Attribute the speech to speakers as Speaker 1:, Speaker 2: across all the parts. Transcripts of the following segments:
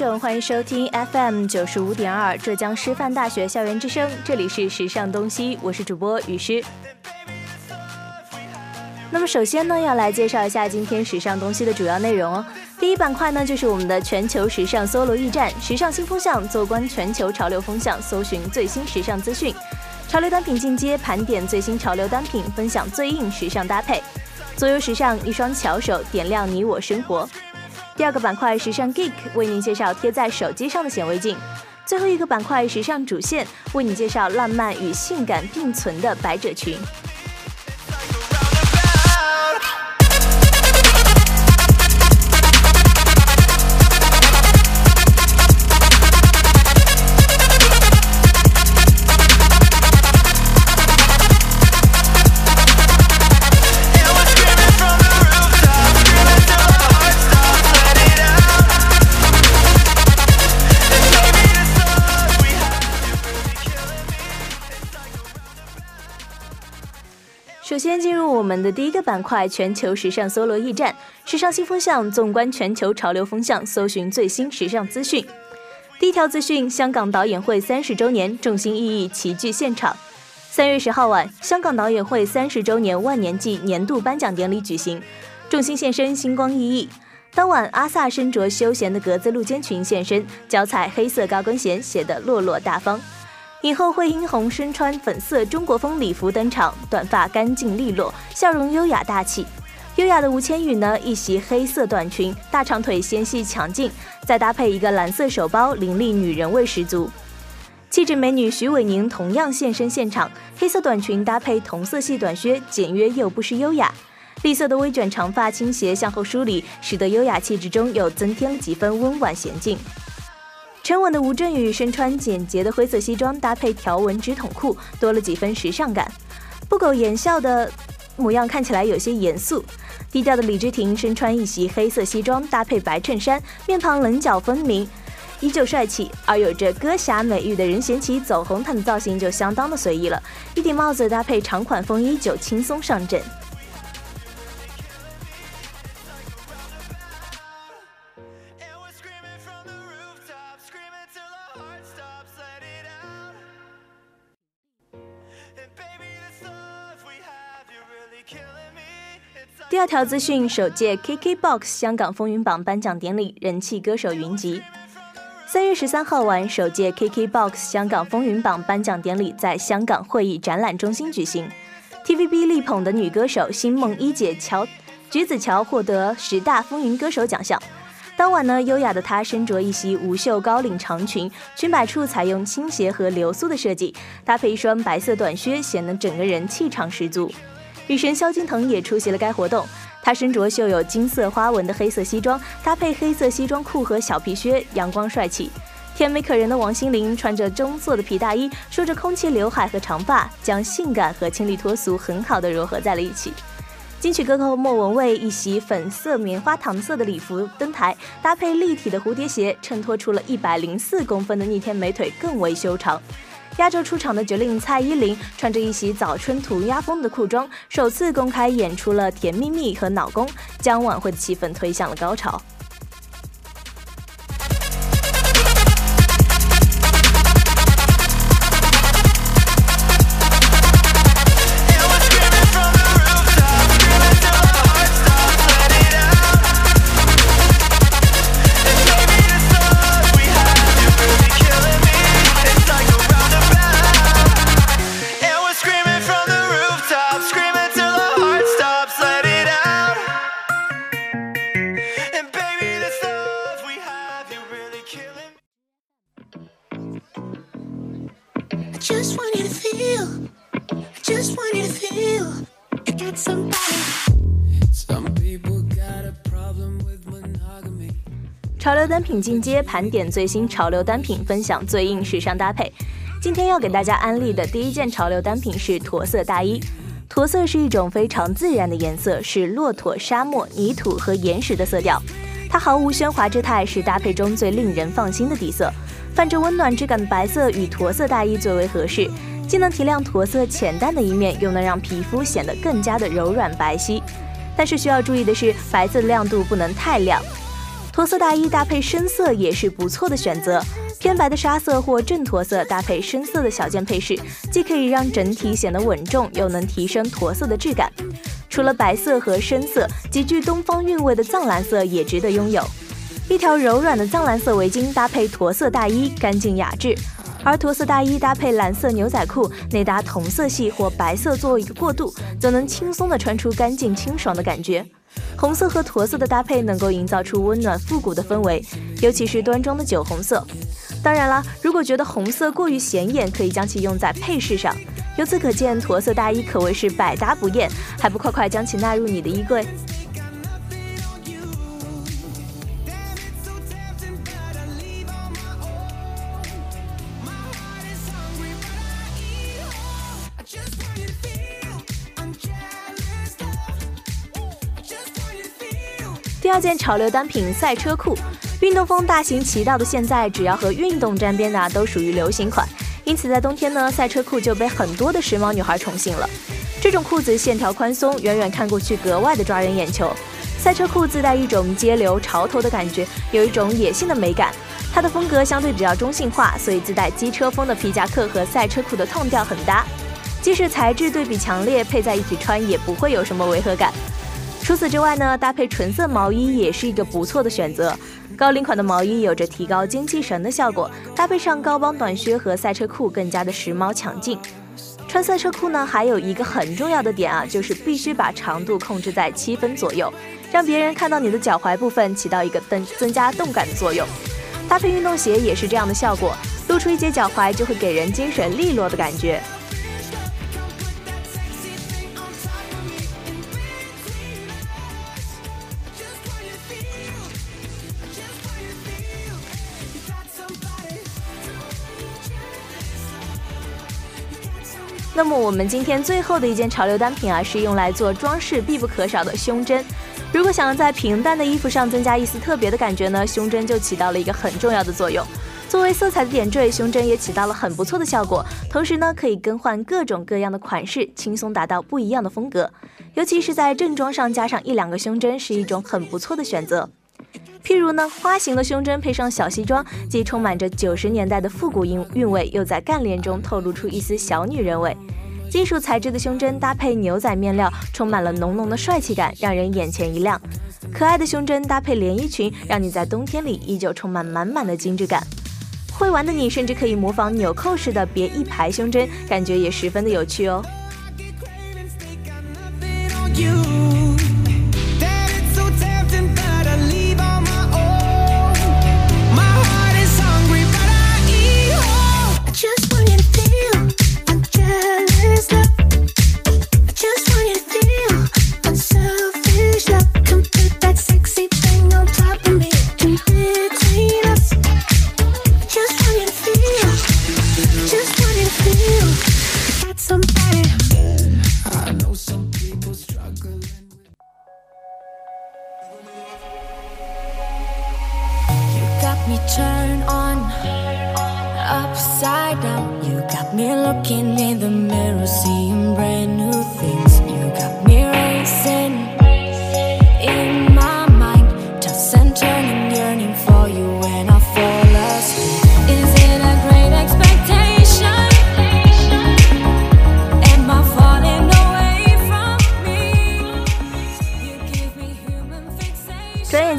Speaker 1: 众，欢迎收听 FM 九十五点二浙江师范大学校园之声，这里是时尚东西，我是主播雨诗。那么首先呢，要来介绍一下今天时尚东西的主要内容哦。第一板块呢，就是我们的全球时尚搜罗驿站，时尚新风向，纵观全球潮流风向，搜寻最新时尚资讯。潮流单品进阶，盘点最新潮流单品，分享最硬时尚搭配。左右时尚，一双巧手点亮你我生活。第二个板块时尚 Geek 为您介绍贴在手机上的显微镜。最后一个板块时尚主线为你介绍浪漫与性感并存的百褶裙。先进入我们的第一个板块——全球时尚搜罗驿站，时尚新风向，纵观全球潮流风向，搜寻最新时尚资讯。第一条资讯：香港导演会三十周年，众星熠熠齐聚现场。三月十号晚，香港导演会三十周年万年季年度颁奖典礼举行，众星现身，星光熠熠。当晚，阿萨身着休闲的格子露肩裙现身，脚踩黑色高跟鞋，显得落落大方。影后惠英红身穿粉色中国风礼服登场，短发干净利落，笑容优雅大气。优雅的吴千语呢，一袭黑色短裙，大长腿纤细强劲，再搭配一个蓝色手包，凌厉女人味十足。气质美女徐伟宁同样现身现场，黑色短裙搭配同色系短靴，简约又不失优雅。栗色的微卷长发倾斜向后梳理，使得优雅气质中又增添了几分温婉娴静。沉稳的吴镇宇身穿简洁的灰色西装，搭配条纹直筒裤，多了几分时尚感。不苟言笑的模样看起来有些严肃。低调的李治廷身穿一袭黑色西装，搭配白衬衫，面庞棱角分明，依旧帅气。而有着歌侠美誉的任贤齐走红毯的造型就相当的随意了，一顶帽子搭配长款风衣就轻松上阵。第二条资讯：首届 KKBOX 香港风云榜颁奖典礼，人气歌手云集。三月十三号晚，首届 KKBOX 香港风云榜颁奖典礼在香港会议展览中心举行。TVB 力捧的女歌手星梦一姐乔橘子乔获得十大风云歌手奖项。当晚呢，优雅的她身着一袭无袖高领长裙，裙摆处采用倾斜和流苏的设计，搭配一双白色短靴，显得整个人气场十足。女神萧敬腾也出席了该活动，她身着绣有金色花纹的黑色西装，搭配黑色西装裤和小皮靴，阳光帅气。甜美可人的王心凌穿着棕色的皮大衣，梳着空气刘海和长发，将性感和清丽脱俗很好的融合在了一起。金曲歌后莫文蔚一袭粉色棉花糖色的礼服登台，搭配立体的蝴蝶鞋，衬托出了一百零四公分的逆天美腿更为修长。压轴出场的绝令蔡依林穿着一袭早春涂鸦风的裤装，首次公开演出了《甜蜜蜜》和《老公》，将晚会的气氛推向了高潮。潮流单品进阶盘点最新潮流单品，分享最硬时尚搭配。今天要给大家安利的第一件潮流单品是驼色大衣。驼色是一种非常自然的颜色，是骆驼、沙漠、泥土和岩石的色调。它毫无喧哗之态，是搭配中最令人放心的底色。泛着温暖质感的白色与驼色大衣最为合适，既能提亮驼色浅淡的一面，又能让皮肤显得更加的柔软白皙。但是需要注意的是，白色的亮度不能太亮。驼色大衣搭配深色也是不错的选择，偏白的沙色或正驼色搭配深色的小件配饰，既可以让整体显得稳重，又能提升驼色的质感。除了白色和深色，极具东方韵味的藏蓝色也值得拥有。一条柔软的藏蓝色围巾搭配驼色大衣，干净雅致；而驼色大衣搭配蓝色牛仔裤，内搭同色系或白色作为一个过渡，则能轻松的穿出干净清爽的感觉。红色和驼色的搭配能够营造出温暖复古的氛围，尤其是端庄的酒红色。当然啦，如果觉得红色过于显眼，可以将其用在配饰上。由此可见，驼色大衣可谓是百搭不厌，还不快快将其纳入你的衣柜？件潮流单品赛车裤，运动风大行其道的现在，只要和运动沾边的都属于流行款。因此，在冬天呢，赛车裤就被很多的时髦女孩宠幸了。这种裤子线条宽松，远远看过去格外的抓人眼球。赛车裤自带一种街流潮头的感觉，有一种野性的美感。它的风格相对比较中性化，所以自带机车风的皮夹克和赛车裤的痛调很搭。即使材质对比强烈，配在一起穿也不会有什么违和感。除此之外呢，搭配纯色毛衣也是一个不错的选择。高领款的毛衣有着提高精气神的效果，搭配上高帮短靴和赛车裤，更加的时髦抢镜。穿赛车裤呢，还有一个很重要的点啊，就是必须把长度控制在七分左右，让别人看到你的脚踝部分，起到一个增增加动感的作用。搭配运动鞋也是这样的效果，露出一截脚踝就会给人精神利落的感觉。那么我们今天最后的一件潮流单品啊，是用来做装饰必不可少的胸针。如果想要在平淡的衣服上增加一丝特别的感觉呢，胸针就起到了一个很重要的作用。作为色彩的点缀，胸针也起到了很不错的效果。同时呢，可以更换各种各样的款式，轻松达到不一样的风格。尤其是在正装上加上一两个胸针，是一种很不错的选择。譬如呢，花形的胸针配上小西装，既充满着九十年代的复古韵韵味，又在干练中透露出一丝小女人味。金属材质的胸针搭配牛仔面料，充满了浓浓的帅气感，让人眼前一亮。可爱的胸针搭配连衣裙，让你在冬天里依旧充满满满的精致感。会玩的你甚至可以模仿纽扣式的别一排胸针，感觉也十分的有趣哦。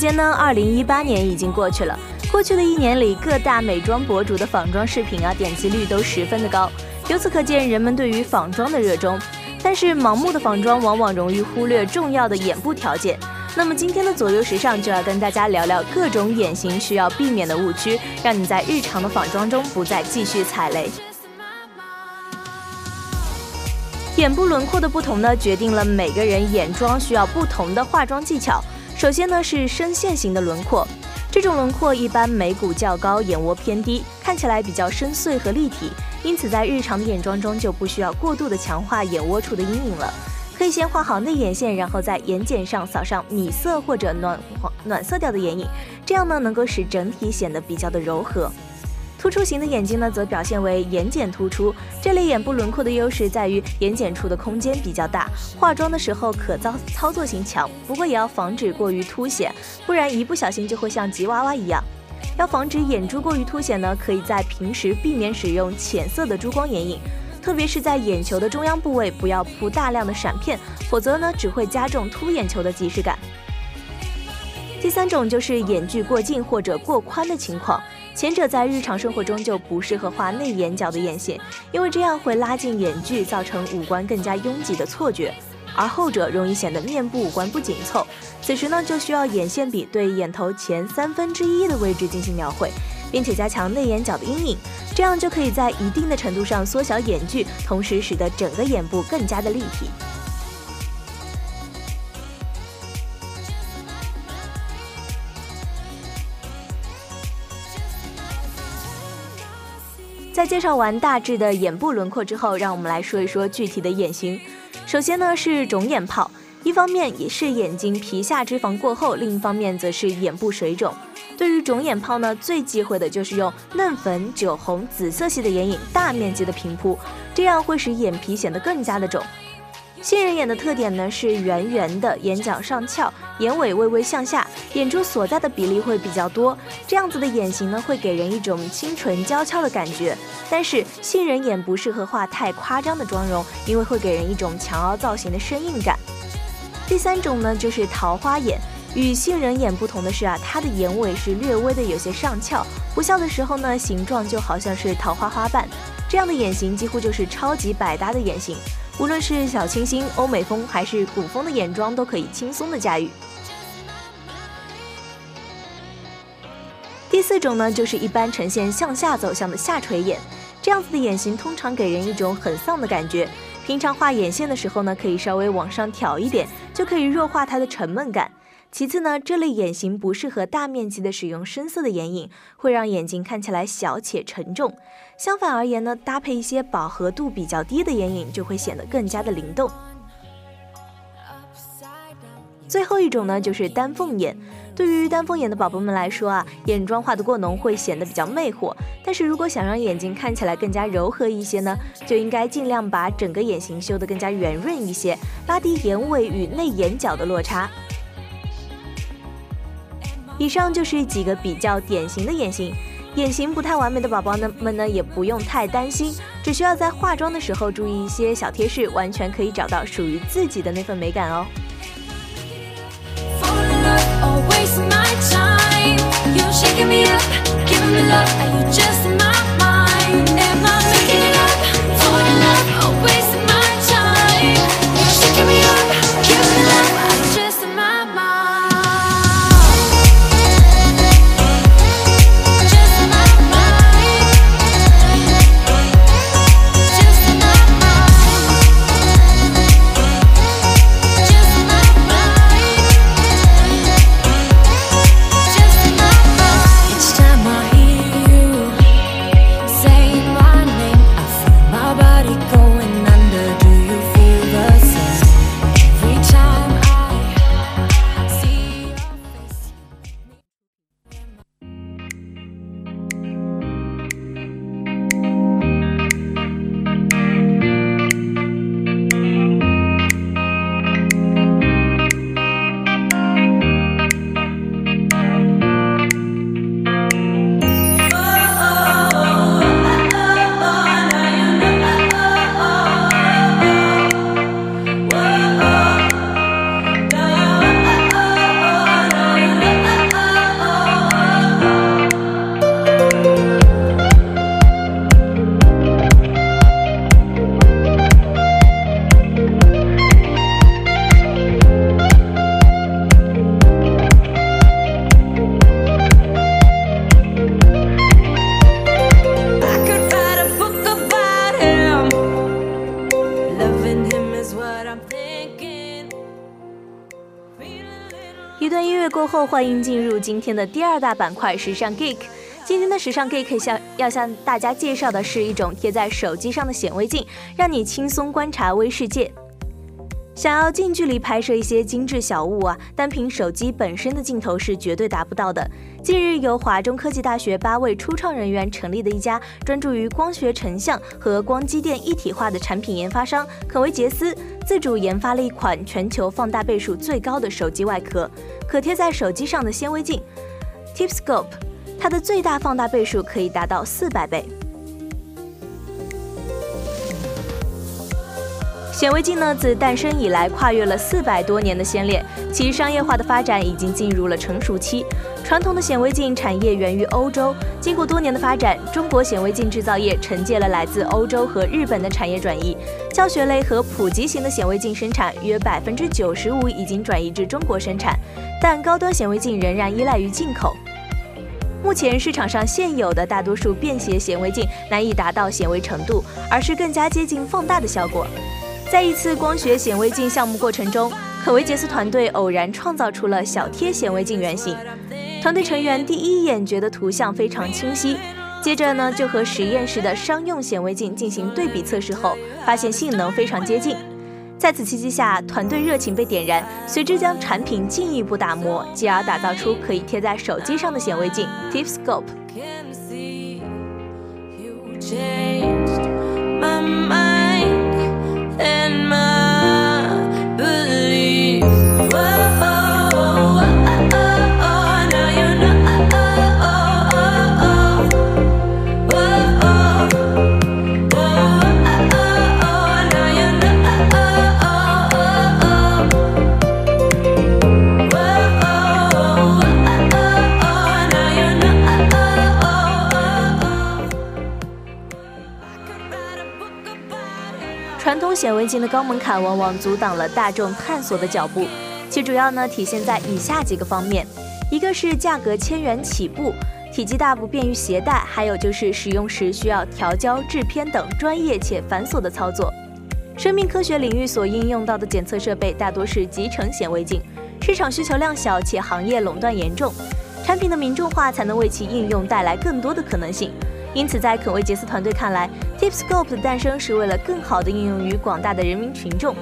Speaker 1: 间呢，二零一八年已经过去了。过去的一年里，各大美妆博主的仿妆视频啊，点击率都十分的高。由此可见，人们对于仿妆的热衷。但是，盲目的仿妆往往容易忽略重要的眼部条件。那么，今天的左右时尚就要跟大家聊聊各种眼型需要避免的误区，让你在日常的仿妆中不再继续踩雷。眼部轮廓的不同呢，决定了每个人眼妆需要不同的化妆技巧。首先呢是深陷型的轮廓，这种轮廓一般眉骨较高，眼窝偏低，看起来比较深邃和立体，因此在日常的眼妆中就不需要过度的强化眼窝处的阴影了。可以先画好内眼线，然后在眼睑上扫上米色或者暖黄暖色调的眼影，这样呢能够使整体显得比较的柔和。突出型的眼睛呢，则表现为眼睑突出。这类眼部轮廓的优势在于眼睑处的空间比较大，化妆的时候可操操作性强。不过也要防止过于凸显，不然一不小心就会像吉娃娃一样。要防止眼珠过于凸显呢，可以在平时避免使用浅色的珠光眼影，特别是在眼球的中央部位，不要铺大量的闪片，否则呢只会加重凸眼球的即视感。第三种就是眼距过近或者过宽的情况。前者在日常生活中就不适合画内眼角的眼线，因为这样会拉近眼距，造成五官更加拥挤的错觉；而后者容易显得面部五官不紧凑。此时呢，就需要眼线笔对眼头前三分之一的位置进行描绘，并且加强内眼角的阴影，这样就可以在一定的程度上缩小眼距，同时使得整个眼部更加的立体。在介绍完大致的眼部轮廓之后，让我们来说一说具体的眼型。首先呢是肿眼泡，一方面也是眼睛皮下脂肪过厚，另一方面则是眼部水肿。对于肿眼泡呢，最忌讳的就是用嫩粉、酒红、紫色系的眼影大面积的平铺，这样会使眼皮显得更加的肿。杏仁眼的特点呢是圆圆的，眼角上翘，眼尾微微向下，眼珠所在的比例会比较多。这样子的眼型呢会给人一种清纯娇俏的感觉。但是杏仁眼不适合画太夸张的妆容，因为会给人一种强凹造型的生硬感。第三种呢就是桃花眼，与杏仁眼不同的是啊，它的眼尾是略微的有些上翘，不笑的时候呢形状就好像是桃花花瓣。这样的眼型几乎就是超级百搭的眼型。无论是小清新、欧美风还是古风的眼妆，都可以轻松的驾驭。第四种呢，就是一般呈现向下走向的下垂眼，这样子的眼型通常给人一种很丧的感觉。平常画眼线的时候呢，可以稍微往上挑一点，就可以弱化它的沉闷感。其次呢，这类眼型不适合大面积的使用深色的眼影，会让眼睛看起来小且沉重。相反而言呢，搭配一些饱和度比较低的眼影，就会显得更加的灵动。最后一种呢，就是丹凤眼。对于丹凤眼的宝宝们来说啊，眼妆画得过浓会显得比较魅惑。但是如果想让眼睛看起来更加柔和一些呢，就应该尽量把整个眼型修得更加圆润一些，拉低眼尾与内眼角的落差。以上就是几个比较典型的眼型，眼型不太完美的宝宝呢们呢也不用太担心，只需要在化妆的时候注意一些小贴士，完全可以找到属于自己的那份美感哦。
Speaker 2: Fall in love
Speaker 1: 欢迎进入今天的第二大板块——时尚 Geek。今天的时尚 Geek 向要向大家介绍的是一种贴在手机上的显微镜，让你轻松观察微世界。想要近距离拍摄一些精致小物啊，单凭手机本身的镜头是绝对达不到的。近日，由华中科技大学八位初创人员成立的一家专注于光学成像和光机电一体化的产品研发商肯维杰斯，自主研发了一款全球放大倍数最高的手机外壳，可贴在手机上的纤维镜 Tipscope，它的最大放大倍数可以达到四百倍。显微镜呢，自诞生以来跨越了四百多年的先烈，其商业化的发展已经进入了成熟期。传统的显微镜产业源于欧洲，经过多年的发展，中国显微镜制造业承接了来自欧洲和日本的产业转移。教学类和普及型的显微镜生产约百分之九十五已经转移至中国生产，但高端显微镜仍然依赖于进口。目前市场上现有的大多数便携显微镜难以达到显微程度，而是更加接近放大的效果。在一次光学显微镜项目过程中，可维杰斯团队偶然创造出了小贴显微镜原型。团队成员第一眼觉得图像非常清晰，接着呢就和实验室的商用显微镜进行对比测试后，发现性能非常接近。在此契机下，团队热情被点燃，随之将产品进一步打磨，继而打造出可以贴在手机上的显微镜 Tipscope。显微镜的高门槛往往阻挡了大众探索的脚步，其主要呢体现在以下几个方面：一个是价格千元起步，体积大不便于携带，还有就是使用时需要调焦、制片等专业且繁琐的操作。生命科学领域所应用到的检测设备大多是集成显微镜，市场需求量小且行业垄断严重，产品的民众化才能为其应用带来更多的可能性。因此，在肯维杰斯团队看来，Tipscope 的诞生是为了更好地应用于广大的人民群众。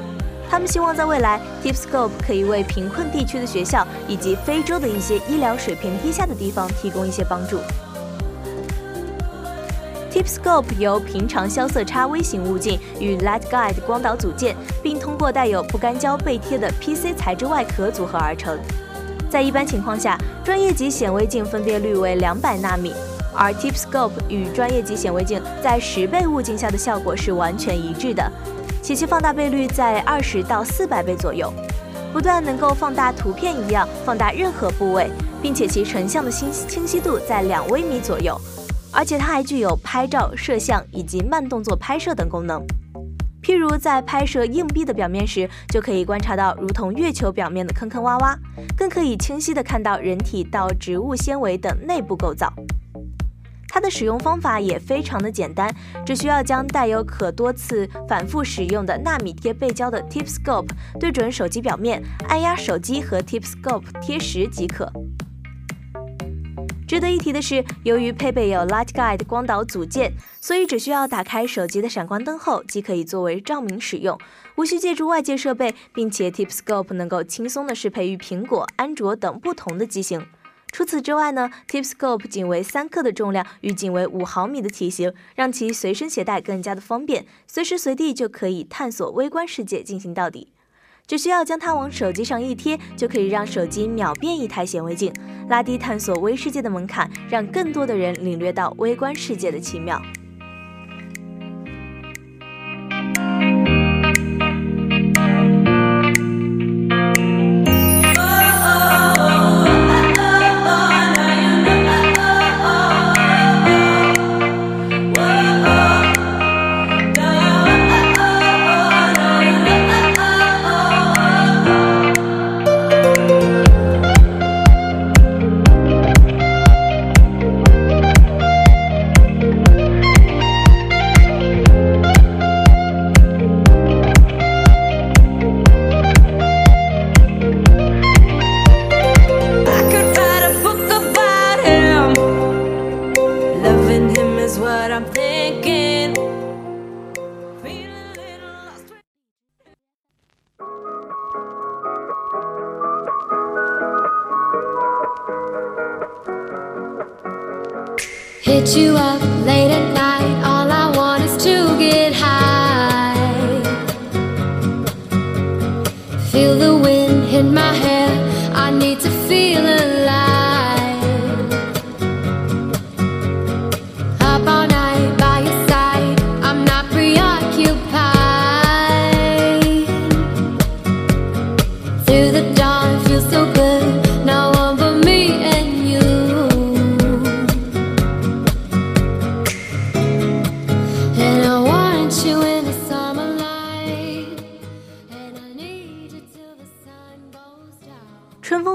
Speaker 1: 他们希望在未来，Tipscope 可以为贫困地区的学校以及非洲的一些医疗水平低下的地方提供一些帮助。Tipscope 由平常消色差微型物镜与 Light Guide 光导组件，并通过带有不干胶背贴的 PC 材质外壳组合而成。在一般情况下，专业级显微镜分辨率为两百纳米，而 Tipscope 与专业级显微镜在十倍物镜下的效果是完全一致的，且其放大倍率在二十到四百倍左右，不但能够放大图片一样放大任何部位，并且其成像的清清晰度在两微米左右，而且它还具有拍照、摄像以及慢动作拍摄等功能。譬如在拍摄硬币的表面时，就可以观察到如同月球表面的坑坑洼洼，更可以清晰地看到人体到植物纤维等内部构造。它的使用方法也非常的简单，只需要将带有可多次反复使用的纳米贴背胶的 Tipscope 对准手机表面，按压手机和 Tipscope 贴实即可。值得一提的是，由于配备有 Light Guide 光导组件，所以只需要打开手机的闪光灯后，即可以作为照明使用，无需借助外界设备，并且 Tipscope 能够轻松的适配于苹果、安卓等不同的机型。除此之外呢，Tipscope 仅为三克的重量与仅为五毫米的体型，让其随身携带更加的方便，随时随地就可以探索微观世界进行到底。只需要将它往手机上一贴，就可以让手机秒变一台显微镜，拉低探索微世界的门槛，让更多的人领略到微观世界的奇妙。
Speaker 2: Hit you up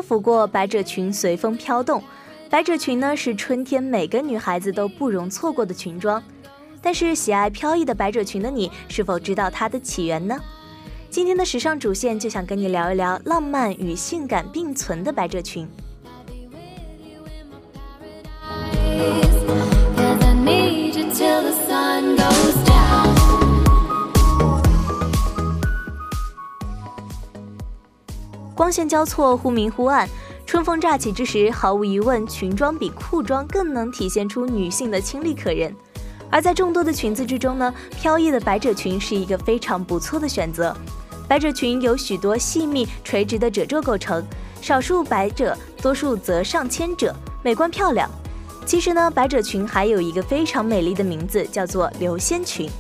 Speaker 2: down.
Speaker 1: 春风拂过，百褶裙随风飘动。百褶裙呢是春天每个女孩子都不容错过的裙装。但是喜爱飘逸的百褶裙的你，是否知道它的起源呢？今天的时尚主线就想跟你聊一聊浪漫与性感并存的百褶裙。
Speaker 2: Till the sun goes to
Speaker 1: 光线交错，忽明忽暗，春风乍起之时，毫无疑问，裙装比裤装更能体现出女性的清丽可人。而在众多的裙子之中呢，飘逸的百褶裙是一个非常不错的选择。百褶裙由许多细密垂直的褶皱构成，少数百褶，多数则上千褶，美观漂亮。其实呢，百褶裙还有一个非常美丽的名字，叫做流仙裙。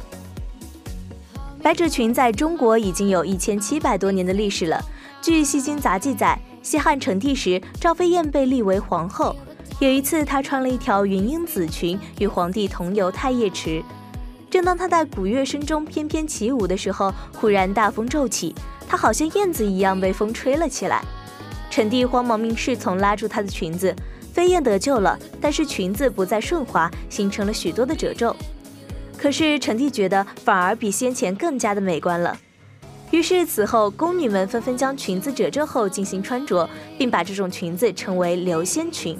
Speaker 1: 百褶裙在中国已经有一千七百多年的历史了。据《戏经杂记》载，西汉成帝时，赵飞燕被立为皇后。有一次，她穿了一条云英紫裙，与皇帝同游太液池。正当她在鼓乐声中翩翩起舞的时候，忽然大风骤起，她好像燕子一样被风吹了起来。成帝慌忙命侍从拉住她的裙子，飞燕得救了，但是裙子不再顺滑，形成了许多的褶皱。可是成帝觉得反而比先前更加的美观了。于是此后，宫女们纷纷将裙子褶皱后进行穿着，并把这种裙子称为流仙裙。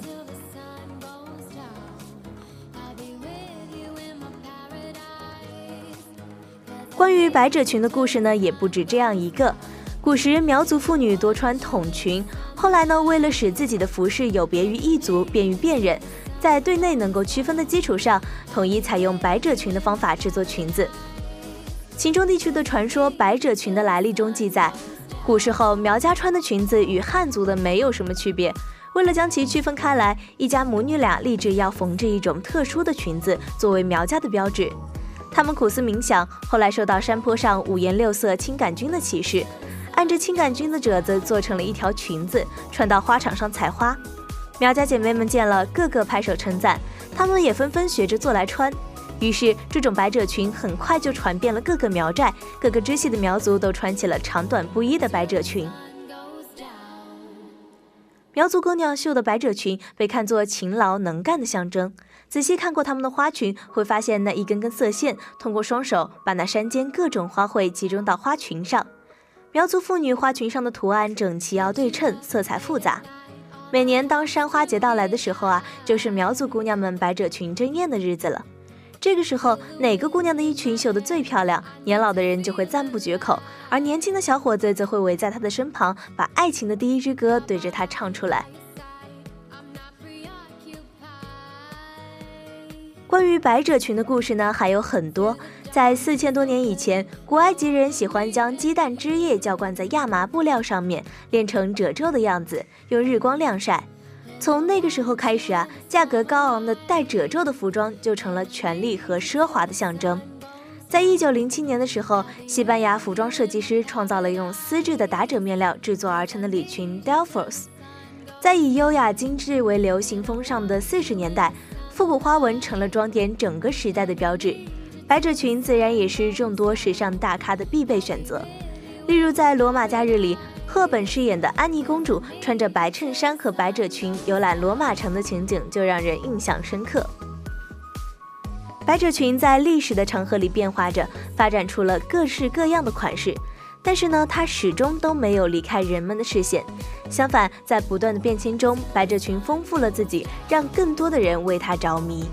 Speaker 1: 关于百褶裙的故事呢，也不止这样一个。古时苗族妇女多穿筒裙，后来呢，为了使自己的服饰有别于异族，便于辨认，在对内能够区分的基础上，统一采用百褶裙的方法制作裙子。秦中地区的传说百褶裙的来历中记载，古时候苗家穿的裙子与汉族的没有什么区别。为了将其区分开来，一家母女俩立志要缝制一种特殊的裙子作为苗家的标志。他们苦思冥想，后来受到山坡上五颜六色青杆菌的启示，按着青杆菌的褶子做成了一条裙子，穿到花场上采花。苗家姐妹们见了，个个拍手称赞，她们也纷纷学着做来穿。于是，这种百褶裙很快就传遍了各个苗寨，各个支系的苗族都穿起了长短不一的百褶裙。苗族姑娘绣的百褶裙被看作勤劳能干的象征。仔细看过她们的花裙，会发现那一根根色线通过双手把那山间各种花卉集中到花裙上。苗族妇女花裙上的图案整齐要对称，色彩复杂。每年当山花节到来的时候啊，就是苗族姑娘们百褶裙争艳的日子了。这个时候，哪个姑娘的衣裙绣得最漂亮，年老的人就会赞不绝口，而年轻的小伙子则会围在她的身旁，把爱情的第一支歌对着她唱出来。关于百褶裙的故事呢，还有很多。在四千多年以前，古埃及人喜欢将鸡蛋汁液浇灌在亚麻布料上面，炼成褶皱的样子，用日光晾晒。从那个时候开始啊，价格高昂的带褶皱的服装就成了权力和奢华的象征。在一九零七年的时候，西班牙服装设计师创造了用丝质的打褶面料制作而成的礼裙 Delphos。在以优雅精致为流行风尚的四十年代，复古花纹成了装点整个时代的标志。百褶裙自然也是众多时尚大咖的必备选择。例如在《罗马假日》里，赫本饰演的安妮公主穿着白衬衫和百褶裙游览罗马城的情景就让人印象深刻。百褶裙在历史的长河里变化着，发展出了各式各样的款式，但是呢，它始终都没有离开人们的视线。相反，在不断的变迁中，百褶裙丰富了自己，让更多的人为它着迷。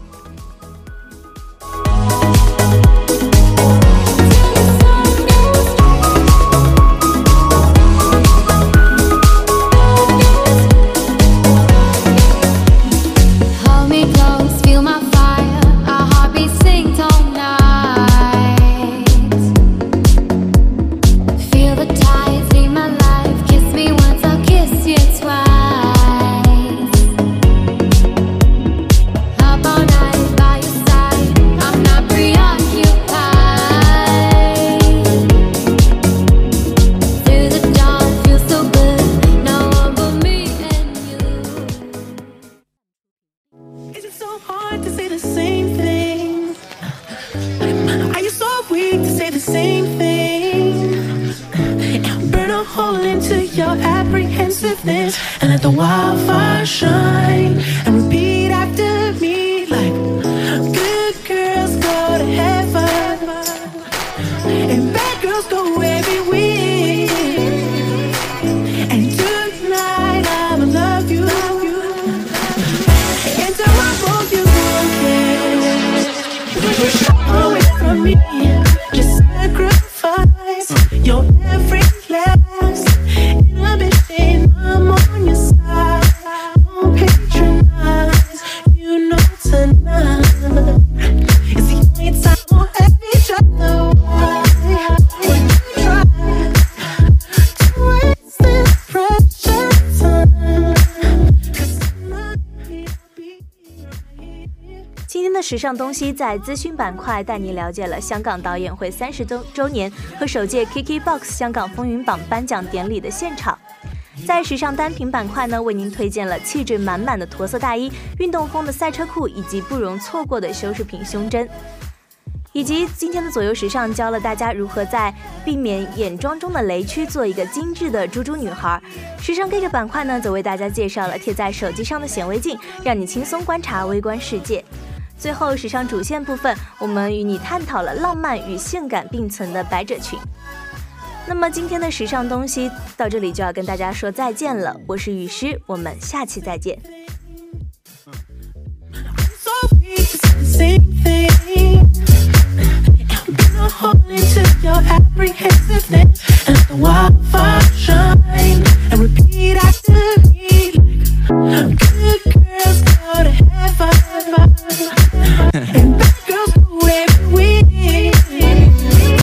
Speaker 3: And bad girls go every
Speaker 1: 上东西在资讯板块带您了解了香港导演会三十周周年和首届 KKBOX 香港风云榜颁奖典礼的现场。在时尚单品板块呢，为您推荐了气质满满的驼色大衣、运动风的赛车裤，以及不容错过的修饰品胸针。以及今天的左右时尚教了大家如何在避免眼妆中的雷区做一个精致的猪猪女孩。时尚 Get 板块呢，则为大家介绍了贴在手机上的显微镜，让你轻松观察微观世界。最后，时尚主线部分，我们与你探讨了浪漫与性感并存的百褶裙。那么今天的时尚东西到这里就要跟大家说再见了，我是雨诗，我们下期再见。